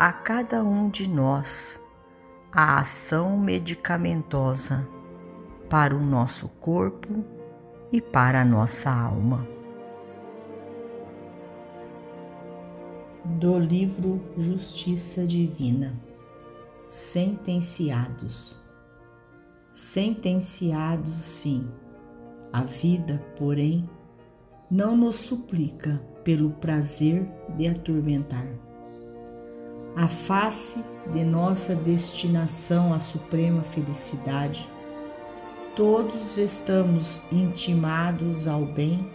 a cada um de nós a ação medicamentosa para o nosso corpo e para a nossa alma. Do livro Justiça Divina Sentenciados Sentenciados, sim, a vida, porém, não nos suplica pelo prazer de atormentar a face de nossa destinação à suprema felicidade, todos estamos intimados ao bem,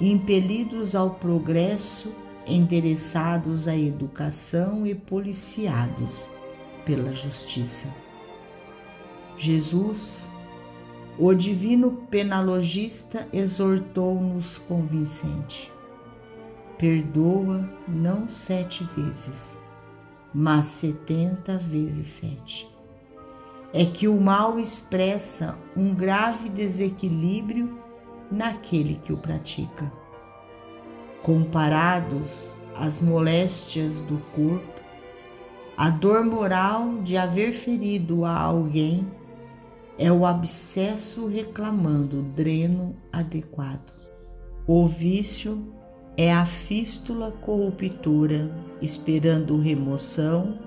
impelidos ao progresso, endereçados à educação e policiados pela justiça. Jesus, o divino penalogista, exortou-nos convincente: perdoa não sete vezes mas setenta vezes sete. É que o mal expressa um grave desequilíbrio naquele que o pratica. Comparados às moléstias do corpo, a dor moral de haver ferido a alguém é o abscesso reclamando dreno adequado. O vício é a fístula corruptora esperando remoção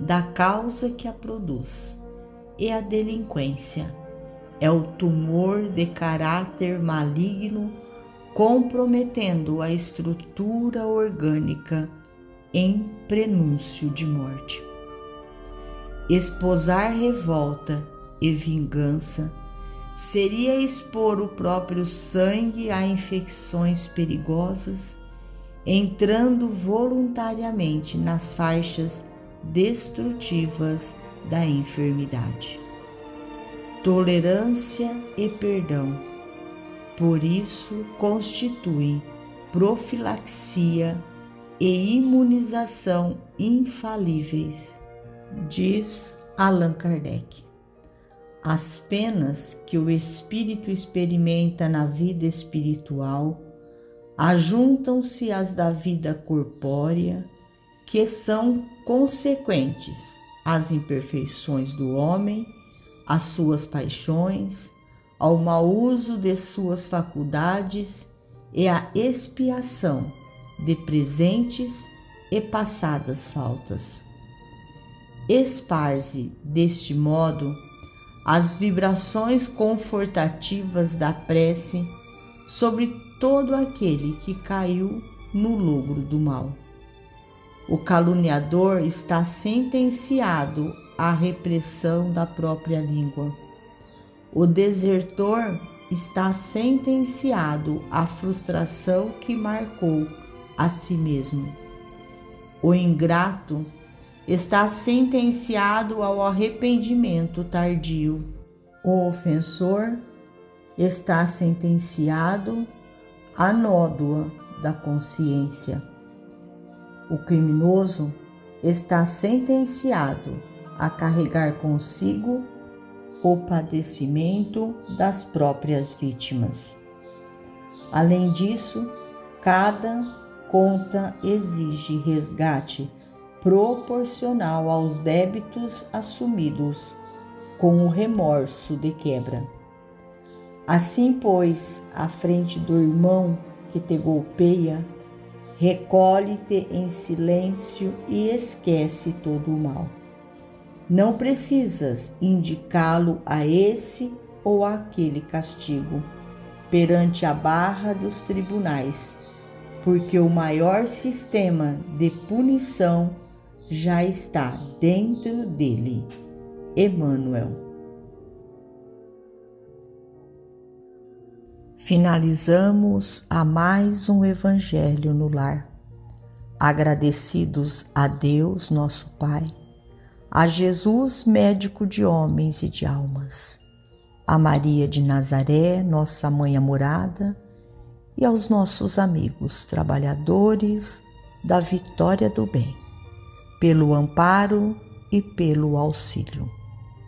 da causa que a produz, e a delinquência é o tumor de caráter maligno comprometendo a estrutura orgânica em prenúncio de morte. Esposar revolta e vingança seria expor o próprio sangue a infecções perigosas, entrando voluntariamente nas faixas destrutivas da enfermidade. Tolerância e perdão, por isso, constituem profilaxia e imunização infalíveis, diz Allan Kardec. As penas que o espírito experimenta na vida espiritual ajuntam-se às da vida corpórea, que são consequentes às imperfeições do homem, às suas paixões, ao mau uso de suas faculdades e à expiação de presentes e passadas faltas. Esparze, deste modo, as vibrações confortativas da prece sobre todo aquele que caiu no logro do mal. O caluniador está sentenciado à repressão da própria língua. O desertor está sentenciado à frustração que marcou a si mesmo. O ingrato está sentenciado ao arrependimento tardio. O ofensor está sentenciado à nódoa da consciência. O criminoso está sentenciado a carregar consigo o padecimento das próprias vítimas. Além disso, cada conta exige resgate proporcional aos débitos assumidos com o remorso de quebra. Assim, pois, à frente do irmão que te golpeia, recolhe-te em silêncio e esquece todo o mal. Não precisas indicá-lo a esse ou àquele castigo perante a barra dos tribunais, porque o maior sistema de punição já está dentro dele. Emmanuel. Finalizamos a mais um Evangelho no lar. Agradecidos a Deus, nosso Pai, a Jesus, médico de homens e de almas, a Maria de Nazaré, nossa mãe amorada, e aos nossos amigos trabalhadores da vitória do bem, pelo amparo e pelo auxílio.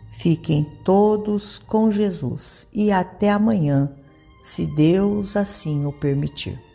Fiquem todos com Jesus e até amanhã, se Deus assim o permitir.